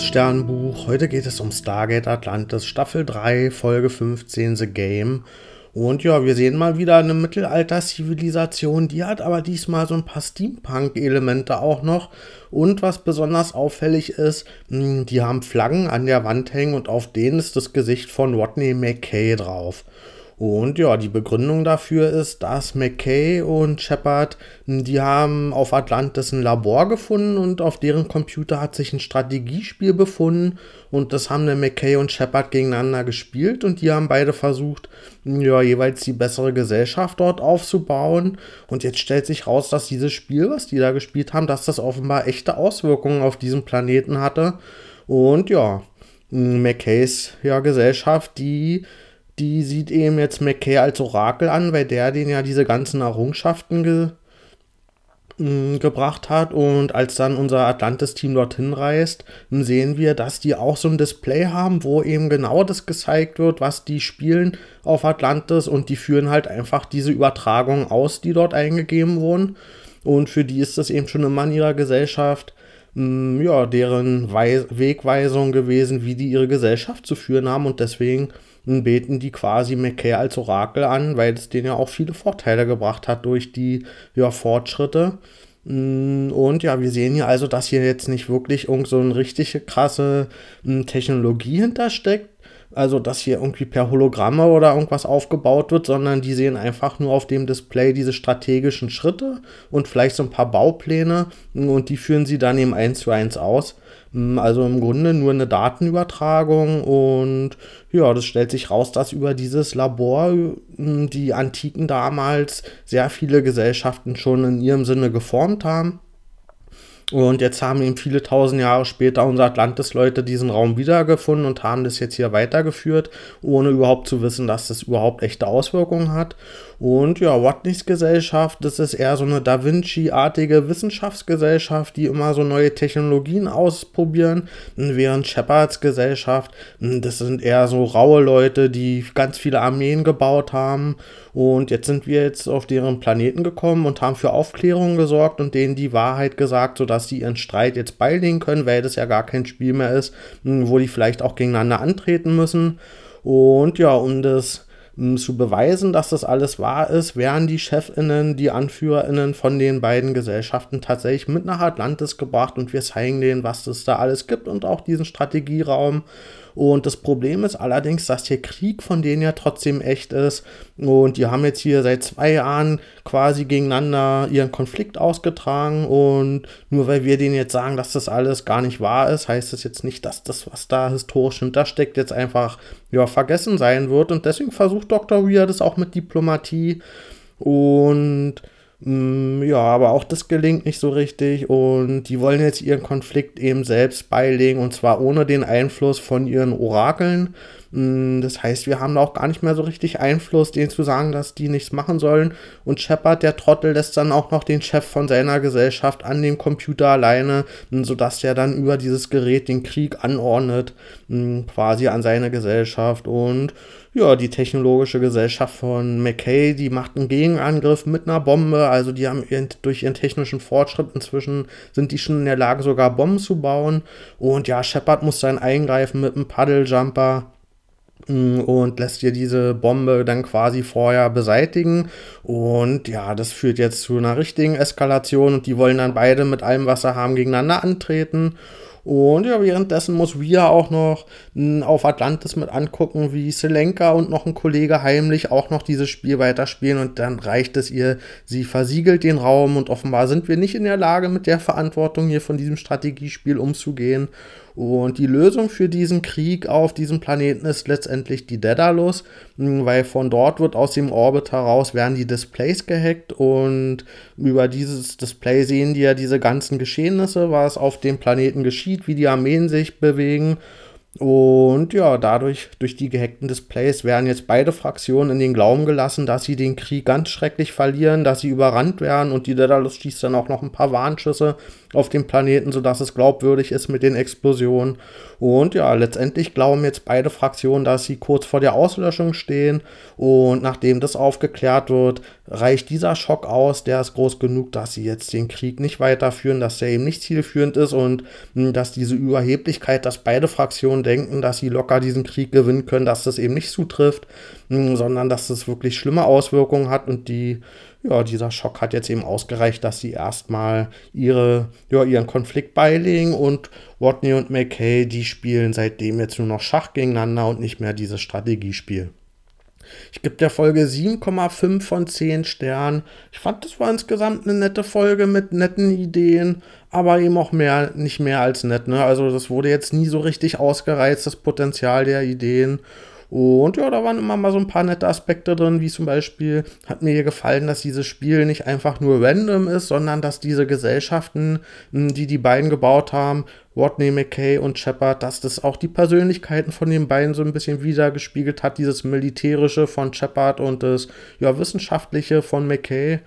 liebes Sternbuch. Heute geht es um Stargate Atlantis, Staffel 3, Folge 15, The Game. Und ja, wir sehen mal wieder eine Mittelalter-Zivilisation. Die hat aber diesmal so ein paar Steampunk-Elemente auch noch. Und was besonders auffällig ist, hm, die haben Flaggen an der Wand hängen und auf denen ist das Gesicht von Rodney McKay drauf. Und ja, die Begründung dafür ist, dass McKay und Shepard, hm, die haben auf Atlantis ein Labor gefunden und auf deren Computer hat sich ein Strategiespiel befunden und das haben dann McKay und Shepard gegeneinander gespielt und die haben beide versucht, hm, ja, jeweils die bessere Gesellschaft dort aufzubauen. Und jetzt stellt sich raus, dass dieses Spiel, was die da gespielt haben, dass das offenbar echte Auswirkungen auf diesen Planeten hatte. Und ja, hm, McKays ja, Gesellschaft, die die sieht eben jetzt McKay als Orakel an, weil der den ja diese ganzen Errungenschaften ge mh, gebracht hat. Und als dann unser Atlantis-Team dorthin reist, sehen wir, dass die auch so ein Display haben, wo eben genau das gezeigt wird, was die spielen auf Atlantis. Und die führen halt einfach diese Übertragung aus, die dort eingegeben wurden. Und für die ist das eben schon immer in ihrer Gesellschaft ja, deren Weis Wegweisung gewesen, wie die ihre Gesellschaft zu führen haben. Und deswegen beten die quasi McKay als Orakel an, weil es denen ja auch viele Vorteile gebracht hat durch die ja, Fortschritte. Mm, und ja, wir sehen hier also, dass hier jetzt nicht wirklich irgend so eine richtig krasse mm, Technologie hintersteckt. Also, dass hier irgendwie per Hologramme oder irgendwas aufgebaut wird, sondern die sehen einfach nur auf dem Display diese strategischen Schritte und vielleicht so ein paar Baupläne und die führen sie dann eben eins zu eins aus. Hm, also im Grunde nur eine Datenübertragung und ja, das stellt sich raus, dass über dieses Labor hm, die Antiken damals sehr viele Gesellschaften schon in ihrem Sinne geformt haben. Und jetzt haben eben viele tausend Jahre später unsere Atlantis-Leute diesen Raum wiedergefunden und haben das jetzt hier weitergeführt, ohne überhaupt zu wissen, dass das überhaupt echte Auswirkungen hat. Und ja, Watneys Gesellschaft, das ist eher so eine Da Vinci-artige Wissenschaftsgesellschaft, die immer so neue Technologien ausprobieren, während Shepards Gesellschaft, das sind eher so raue Leute, die ganz viele Armeen gebaut haben. Und jetzt sind wir jetzt auf deren Planeten gekommen und haben für Aufklärung gesorgt und denen die Wahrheit gesagt, sodass sie ihren Streit jetzt beilegen können, weil das ja gar kein Spiel mehr ist, wo die vielleicht auch gegeneinander antreten müssen. Und ja, um das zu beweisen, dass das alles wahr ist, werden die Chefinnen, die Anführerinnen von den beiden Gesellschaften tatsächlich mit nach Atlantis gebracht und wir zeigen denen, was es da alles gibt und auch diesen Strategieraum und das Problem ist allerdings, dass der Krieg von denen ja trotzdem echt ist. Und die haben jetzt hier seit zwei Jahren quasi gegeneinander ihren Konflikt ausgetragen. Und nur weil wir denen jetzt sagen, dass das alles gar nicht wahr ist, heißt das jetzt nicht, dass das, was da historisch hintersteckt, jetzt einfach ja, vergessen sein wird. Und deswegen versucht Dr. Weir das auch mit Diplomatie. Und ja, aber auch das gelingt nicht so richtig und die wollen jetzt ihren Konflikt eben selbst beilegen und zwar ohne den Einfluss von ihren Orakeln. Mm, das heißt, wir haben da auch gar nicht mehr so richtig Einfluss, denen zu sagen, dass die nichts machen sollen. Und Shepard, der Trottel, lässt dann auch noch den Chef von seiner Gesellschaft an dem Computer alleine, mm, sodass der dann über dieses Gerät den Krieg anordnet, quasi an seine Gesellschaft. Und ja, die technologische Gesellschaft von McKay, die macht einen Gegenangriff mit einer Bombe. Also die haben durch ihren technischen Fortschritt inzwischen sind die schon in der Lage, sogar Bomben zu bauen. Und ja, Shepard muss dann eingreifen mit einem Paddeljumper mm, und lässt dir diese Bombe dann quasi vorher beseitigen. Und ja, das führt jetzt zu einer richtigen Eskalation und die wollen dann beide mit allem, was sie haben, gegeneinander antreten. Und ja, währenddessen muss Via auch noch hm, auf Atlantis mit angucken, wie Selenka und noch ein Kollege heimlich auch noch dieses Spiel weiterspielen. Und dann reicht es ihr, sie versiegelt den Raum und offenbar sind wir nicht in der Lage, mit der Verantwortung hier von diesem Strategiespiel umzugehen. Und die Lösung für diesen Krieg auf diesem Planeten ist letztendlich die Daedalus, hm, weil von dort wird aus dem Orbit heraus werden die Displays gehackt. Und über dieses Display sehen die ja diese ganzen Geschehnisse, was auf dem Planeten geschieht, wie die Armeen sich bewegen. Und ja, dadurch, durch die gehackten Displays, werden jetzt beide Fraktionen in den Glauben gelassen, dass sie den Krieg ganz schrecklich verlieren, dass sie überrannt werden und die Daedalus schießt dann auch noch ein paar Warnschüsse auf dem Planeten, sodass es glaubwürdig ist mit den Explosionen. Und ja, letztendlich glauben jetzt beide Fraktionen, dass sie kurz vor der Auslöschung stehen. Und nachdem das aufgeklärt wird, reicht dieser Schock aus. Der ist groß genug, dass sie jetzt den Krieg nicht weiterführen, dass der eben nicht zielführend ist und hm, dass diese Überheblichkeit, dass beide Fraktionen denken, dass sie locker diesen Krieg gewinnen können, dass das eben nicht zutrifft, hm, sondern dass das wirklich schlimme Auswirkungen hat und die ja, dieser Schock hat jetzt eben ausgereicht, dass sie erstmal ihre, ja, ihren Konflikt beilegen und Watney und McKay, die spielen seitdem jetzt nur noch Schach gegeneinander und nicht mehr dieses Strategiespiel. Ich gebe der Folge 7,5 von 10 Sternen. Ich fand, das war insgesamt eine nette Folge mit netten Ideen, aber eben auch mehr, nicht mehr als nett. Ne? Also das wurde jetzt nie so richtig ausgereizt, das Potenzial der Ideen. Und ja, da waren immer mal so ein paar nette Aspekte drin, wie zum Beispiel hat mir hier gefallen, dass dieses Spiel nicht einfach nur random ist, sondern dass diese Gesellschaften, hm, die die beiden gebaut haben, Rodney McKay und Shepard, dass das auch die Persönlichkeiten von den beiden so ein bisschen wiedergespiegelt hat, dieses Militärische von Shepard und das ja, Wissenschaftliche von McKay.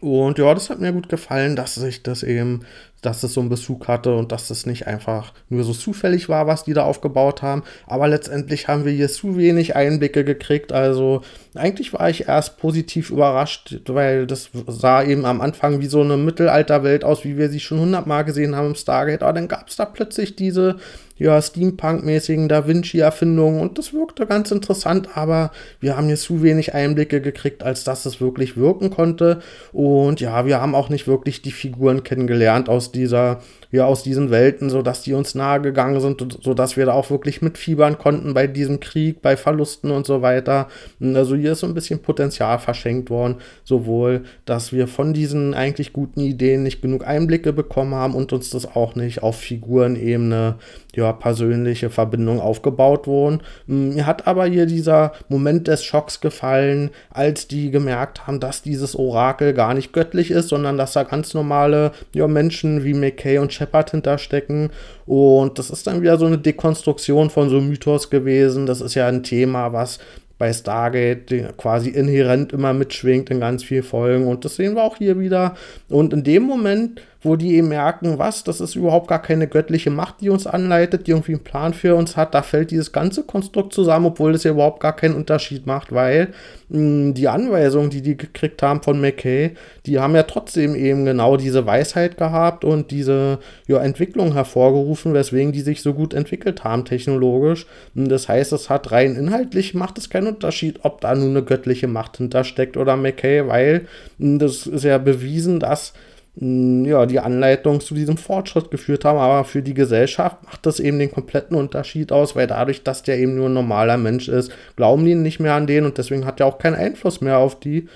Und ja, das hat mir gut gefallen, dass sich das eben dass es so einen Bezug hatte und dass es nicht einfach nur so zufällig war, was die da aufgebaut haben. Aber letztendlich haben wir hier zu wenig Einblicke gekriegt. Also eigentlich war ich erst positiv überrascht, weil das sah eben am Anfang wie so eine Mittelalterwelt aus, wie wir sie schon hundertmal gesehen haben im Stargate. Aber dann gab es da plötzlich diese ja, Steampunk-mäßigen Da Vinci-Erfindungen und das wirkte ganz interessant, aber wir haben hier zu wenig Einblicke gekriegt, als dass es wirklich wirken konnte. Und ja, wir haben auch nicht wirklich die Figuren kennengelernt aus dieser ja aus diesen Welten, so dass die uns nahe gegangen sind, so dass wir da auch wirklich mitfiebern konnten bei diesem Krieg, bei Verlusten und so weiter. Also hier ist so ein bisschen Potenzial verschenkt worden, sowohl, dass wir von diesen eigentlich guten Ideen nicht genug Einblicke bekommen haben und uns das auch nicht auf Figurenebene ja, persönliche Verbindung aufgebaut wurden. Mir hat aber hier dieser Moment des Schocks gefallen, als die gemerkt haben, dass dieses Orakel gar nicht göttlich ist, sondern dass da ganz normale ja, Menschen wie McKay und Shepard hinterstecken. Und das ist dann wieder so eine Dekonstruktion von so Mythos gewesen. Das ist ja ein Thema, was bei Stargate quasi inhärent immer mitschwingt in ganz vielen Folgen. Und das sehen wir auch hier wieder. Und in dem Moment wo die eben merken, was, das ist überhaupt gar keine göttliche Macht, die uns anleitet, die irgendwie einen Plan für uns hat. Da fällt dieses ganze Konstrukt zusammen, obwohl das ja überhaupt gar keinen Unterschied macht, weil mh, die Anweisungen, die die gekriegt haben von McKay, die haben ja trotzdem eben genau diese Weisheit gehabt und diese ja, Entwicklung hervorgerufen, weswegen die sich so gut entwickelt haben technologisch. Das heißt, es hat rein inhaltlich macht es keinen Unterschied, ob da nun eine göttliche Macht hintersteckt oder McKay, weil mh, das ist ja bewiesen, dass ja, die Anleitung zu diesem Fortschritt geführt haben, aber für die Gesellschaft macht das eben den kompletten Unterschied aus, weil dadurch, dass der eben nur ein normaler Mensch ist, glauben die nicht mehr an den und deswegen hat er auch keinen Einfluss mehr auf die.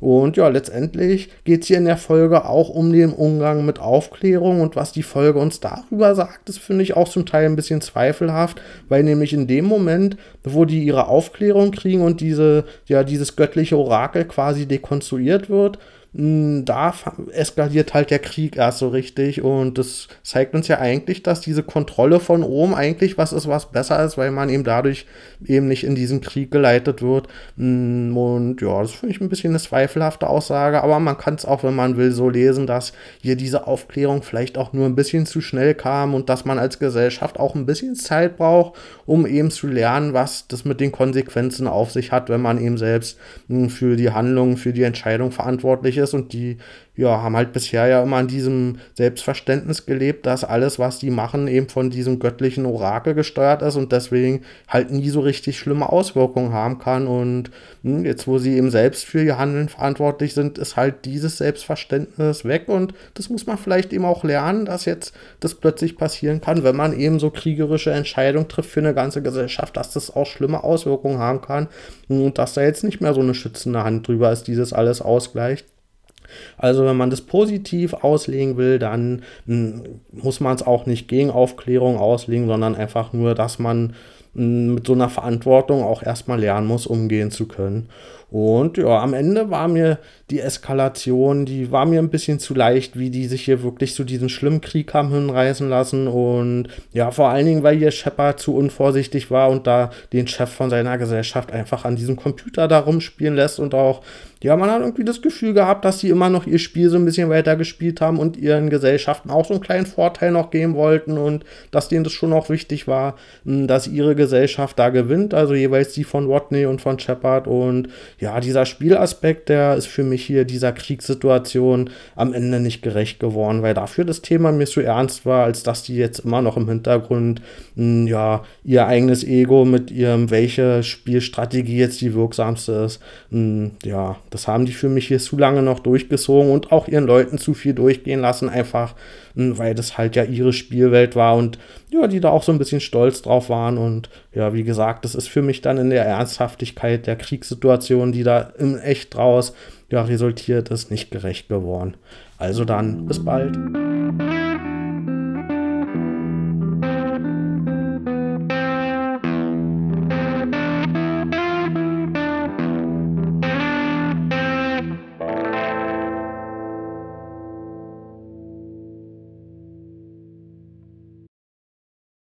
Und ja, letztendlich geht es hier in der Folge auch um den Umgang mit Aufklärung und was die Folge uns darüber sagt, das finde ich auch zum Teil ein bisschen zweifelhaft, weil nämlich in dem Moment, wo die ihre Aufklärung kriegen und diese, ja, dieses göttliche Orakel quasi dekonstruiert wird, da eskaliert halt der Krieg erst so richtig und das zeigt uns ja eigentlich, dass diese Kontrolle von oben eigentlich was ist, was besser ist, weil man eben dadurch eben nicht in diesen Krieg geleitet wird. Und ja, das finde ich ein bisschen eine zweifelhafte Aussage, aber man kann es auch, wenn man will, so lesen, dass hier diese Aufklärung vielleicht auch nur ein bisschen zu schnell kam und dass man als Gesellschaft auch ein bisschen Zeit braucht, um eben zu lernen, was das mit den Konsequenzen auf sich hat, wenn man eben selbst für die Handlung, für die Entscheidung verantwortlich ist ist und die ja, haben halt bisher ja immer an diesem Selbstverständnis gelebt, dass alles, was die machen, eben von diesem göttlichen Orakel gesteuert ist und deswegen halt nie so richtig schlimme Auswirkungen haben kann. Und hm, jetzt, wo sie eben selbst für ihr Handeln verantwortlich sind, ist halt dieses Selbstverständnis weg und das muss man vielleicht eben auch lernen, dass jetzt das plötzlich passieren kann, wenn man eben so kriegerische Entscheidungen trifft für eine ganze Gesellschaft, dass das auch schlimme Auswirkungen haben kann und dass da jetzt nicht mehr so eine schützende Hand drüber ist, die das alles ausgleicht. Also wenn man das positiv auslegen will, dann hm, muss man es auch nicht gegen Aufklärung auslegen, sondern einfach nur, dass man mit so einer Verantwortung auch erstmal lernen muss, umgehen zu können. Und ja, am Ende war mir die Eskalation, die war mir ein bisschen zu leicht, wie die sich hier wirklich zu diesem schlimmen Krieg haben hinreißen lassen. Und ja, vor allen Dingen, weil hier Shepard zu unvorsichtig war und da den Chef von seiner Gesellschaft einfach an diesem Computer da rumspielen lässt und auch ja, man hat irgendwie das Gefühl gehabt, dass sie immer noch ihr Spiel so ein bisschen weiter gespielt haben und ihren Gesellschaften auch so einen kleinen Vorteil noch geben wollten und dass denen das schon auch wichtig war, hm, dass ihre Gesellschaft da gewinnt, also jeweils die von Watney und von Shepard und ja, dieser Spielaspekt, der ist für mich hier dieser Kriegssituation am Ende nicht gerecht geworden, weil dafür das Thema mir so ernst war, als dass die jetzt immer noch im Hintergrund hm, ja, ihr eigenes Ego mit ihrem, welche Spielstrategie jetzt die wirksamste ist, hm, ja, das haben die für mich hier zu lange noch durchgezogen und auch ihren Leuten zu viel durchgehen lassen, einfach hm, weil das halt ja ihre Spielwelt war und ja, die da auch so ein bisschen stolz drauf waren. Und ja, wie gesagt, das ist für mich dann in der Ernsthaftigkeit der Kriegssituation, die da im Echt draus ja, resultiert ist, nicht gerecht geworden. Also dann, bis bald.